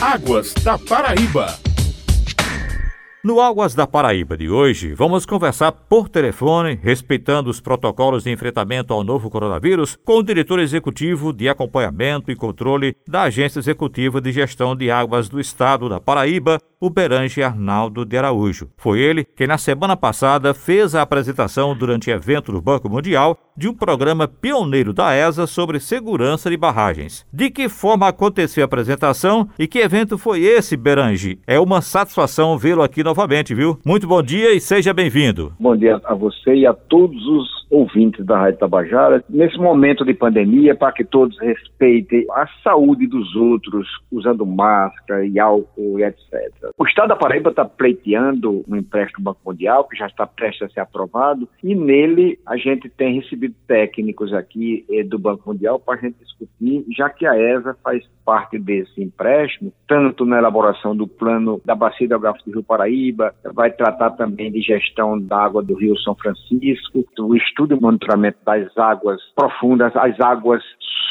Águas da Paraíba. No Águas da Paraíba de hoje, vamos conversar por telefone, respeitando os protocolos de enfrentamento ao novo coronavírus, com o diretor executivo de acompanhamento e controle da Agência Executiva de Gestão de Águas do Estado da Paraíba, o Berange Arnaldo de Araújo. Foi ele que, na semana passada, fez a apresentação durante evento do Banco Mundial de um programa pioneiro da ESA sobre segurança de barragens. De que forma aconteceu a apresentação e que evento foi esse, Berange? É uma satisfação vê-lo aqui novamente, viu? Muito bom dia e seja bem-vindo. Bom dia a você e a todos os ouvintes da Rádio Tabajara. Nesse momento de pandemia, para que todos respeitem a saúde dos outros, usando máscara e álcool e etc. O Estado da Paraíba está pleiteando um empréstimo do Banco Mundial, que já está prestes a ser aprovado, e nele a gente tem recebido técnicos aqui eh, do Banco Mundial para a gente discutir, já que a ESA faz parte desse empréstimo, tanto na elaboração do plano da Bacia hidrográfica do Rio Paraíba, vai tratar também de gestão da água do Rio São Francisco, o estudo e monitoramento das águas profundas, as águas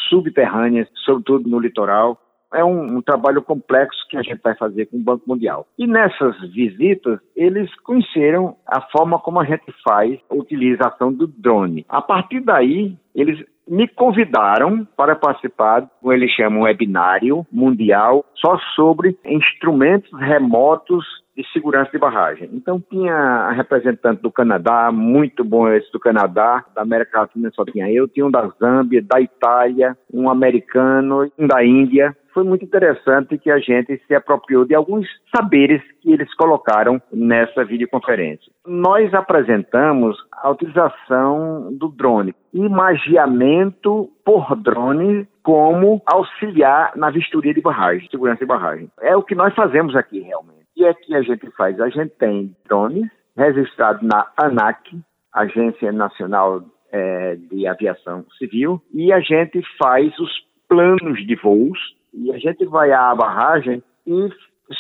subterrâneas, sobretudo no litoral, é um, um, trabalho complexo que a gente vai fazer com o Banco Mundial. E nessas visitas, eles conheceram a forma como a gente faz a utilização do drone. A partir daí, eles me convidaram para participar, como eles chamam, um webinário mundial só sobre instrumentos remotos de segurança de barragem. Então tinha representante do Canadá, muito bom esse do Canadá, da América Latina só tinha eu, tinha um da Zâmbia, da Itália, um americano, um da Índia. Foi muito interessante que a gente se apropriou de alguns saberes que eles colocaram nessa videoconferência. Nós apresentamos a utilização do drone, imagiamento por drone como auxiliar na vistoria de barragem, segurança de barragem. É o que nós fazemos aqui realmente que é que a gente faz? A gente tem drones registrados na ANAC, Agência Nacional é, de Aviação Civil, e a gente faz os planos de voos, e a gente vai à barragem e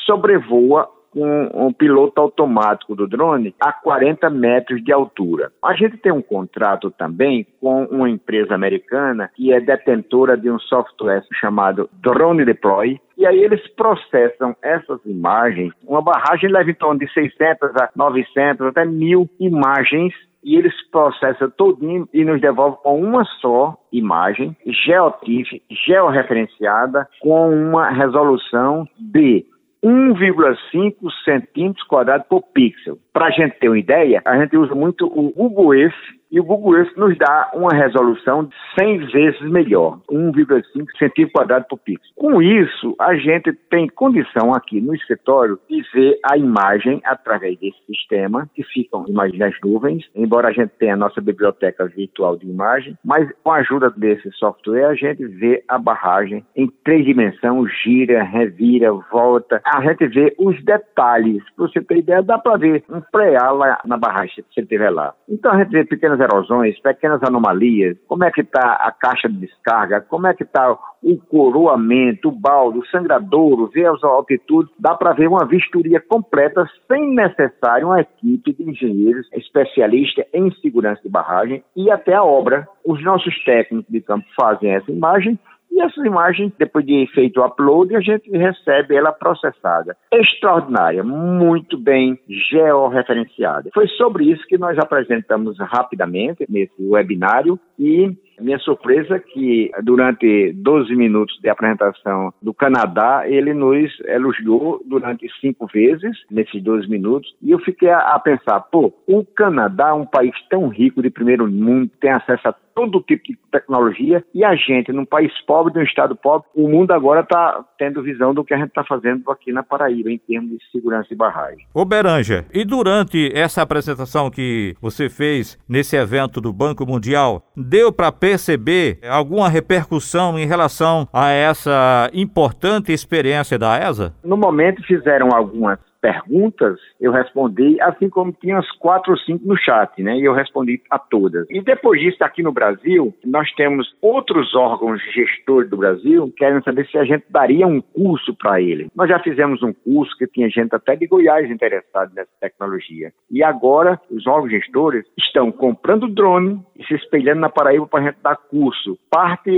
sobrevoa com um piloto automático do drone a 40 metros de altura. A gente tem um contrato também com uma empresa americana que é detentora de um software chamado Drone Deploy, e aí eles processam essas imagens. Uma barragem leva em torno de 600 a 900 até mil imagens e eles processam todinho e nos devolvem com uma só imagem, geotiff, georreferenciada, com uma resolução de 1,5 centímetros quadrados por pixel. Para a gente ter uma ideia, a gente usa muito o Google Earth e o Google Earth nos dá uma resolução de 100 vezes melhor, 1,5 centímetro quadrado por pixel. Com isso, a gente tem condição aqui no escritório de ver a imagem através desse sistema, que ficam imagens nas nuvens, embora a gente tenha a nossa biblioteca virtual de imagem, mas com a ajuda desse software a gente vê a barragem em três dimensões, gira, revira, volta. A gente vê os detalhes. Para você ter ideia, dá para ver um preá lá na barragem, se você estiver lá. Então a gente vê pequenas pequenas erosões, pequenas anomalias, como é que está a caixa de descarga, como é que está o coroamento, o balde, o sangradouro, ver as altitudes, dá para ver uma vistoria completa sem necessário uma equipe de engenheiros especialistas em segurança de barragem e até a obra. Os nossos técnicos de campo fazem essa imagem e essas imagens, depois de feito o upload, a gente recebe ela processada. Extraordinária, muito bem georreferenciada. Foi sobre isso que nós apresentamos rapidamente nesse webinário e minha surpresa é que durante 12 minutos de apresentação do Canadá, ele nos elogiou durante cinco vezes, nesses 12 minutos, e eu fiquei a, a pensar, pô, o Canadá é um país tão rico de primeiro mundo, tem acesso a todo tipo de tecnologia, e a gente, num país pobre, num estado pobre, o mundo agora está tendo visão do que a gente está fazendo aqui na Paraíba, em termos de segurança de barragem. Ô Beranja, e durante essa apresentação que você fez nesse evento do Banco Mundial, deu para perceber alguma repercussão em relação a essa importante experiência da ESA? No momento fizeram algumas perguntas, eu respondi, assim como tinha as quatro ou cinco no chat, né? E eu respondi a todas. E depois disso, aqui no Brasil, nós temos outros órgãos gestores do Brasil querendo saber se a gente daria um curso para ele. Nós já fizemos um curso que tinha gente até de Goiás interessado nessa tecnologia. E agora, os órgãos gestores estão comprando drone e se espelhando na Paraíba para a gente dar curso. Parte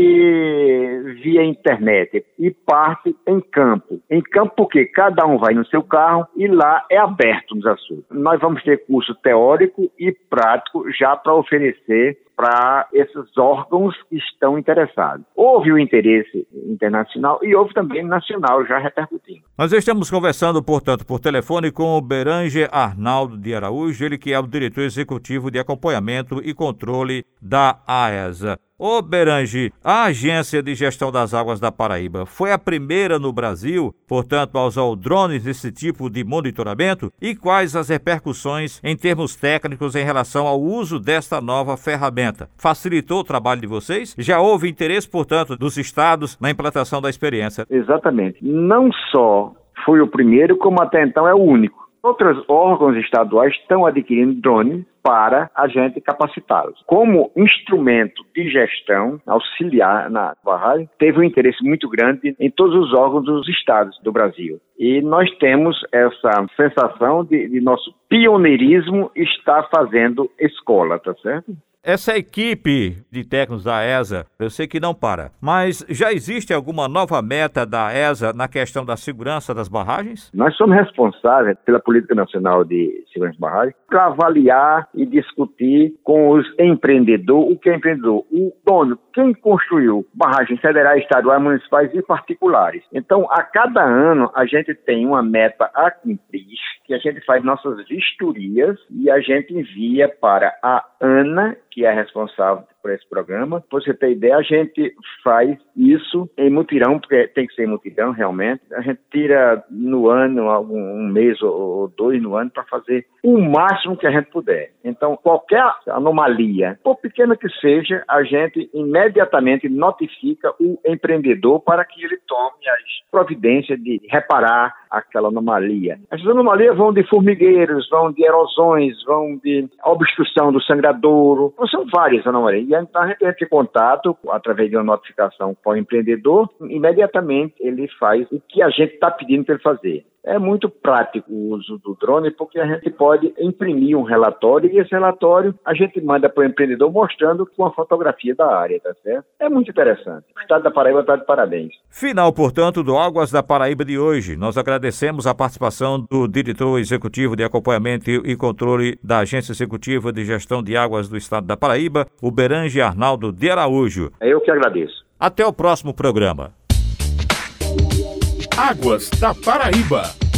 via internet e parte em campo. Em campo porque cada um vai no seu carro e lá é aberto nos assuntos. Nós vamos ter curso teórico e prático já para oferecer para esses órgãos que estão interessados. Houve o interesse internacional e houve também nacional já repercutindo. Nós estamos conversando, portanto, por telefone com o Berange Arnaldo de Araújo, ele que é o diretor executivo de acompanhamento e controle da AESA. Ô Berange, a Agência de Gestão das Águas da Paraíba foi a primeira no Brasil, portanto, a usar drones desse tipo de monitoramento? E quais as repercussões em termos técnicos em relação ao uso desta nova ferramenta? Facilitou o trabalho de vocês? Já houve interesse, portanto, dos estados na implantação da experiência? Exatamente. Não só foi o primeiro, como até então é o único. Outros órgãos estaduais estão adquirindo drones para a gente capacitá-los. Como instrumento de gestão auxiliar na barragem, teve um interesse muito grande em todos os órgãos dos estados do Brasil. E nós temos essa sensação de, de nosso pioneirismo estar fazendo escola, tá certo? Essa equipe de técnicos da ESA, eu sei que não para, mas já existe alguma nova meta da ESA na questão da segurança das barragens? Nós somos responsáveis pela Política Nacional de Segurança de Barragens para avaliar e discutir com os empreendedores o que é empreendedor, o dono, quem construiu barragens federais, estaduais, municipais e particulares. Então, a cada ano a gente tem uma meta a cumprir, que a gente faz nossas vistorias e a gente envia para a ANA que é responsável por esse programa. Para você ter ideia, a gente faz isso em mutirão, porque tem que ser em mutirão realmente. A gente tira no ano, um mês ou dois no ano, para fazer o máximo que a gente puder. Então, qualquer anomalia, por pequena que seja, a gente imediatamente notifica o empreendedor para que ele tome as providências de reparar aquela anomalia. Essas anomalias vão de formigueiros, vão de erosões, vão de obstrução do sangradouro, são várias anomalias. E então a gente entra em contato através de uma notificação com o empreendedor, imediatamente ele faz o que a gente está pedindo para ele fazer. É muito prático o uso do drone porque a gente pode imprimir um relatório e esse relatório a gente manda para o empreendedor mostrando com a fotografia da área, tá certo? É muito interessante. O Estado da Paraíba está de parabéns. Final, portanto, do Águas da Paraíba de hoje. Nós agradecemos a participação do diretor executivo de acompanhamento e controle da Agência Executiva de Gestão de Águas do Estado da Paraíba, o Berange Arnaldo de Araújo. É eu que agradeço. Até o próximo programa. Águas da Paraíba.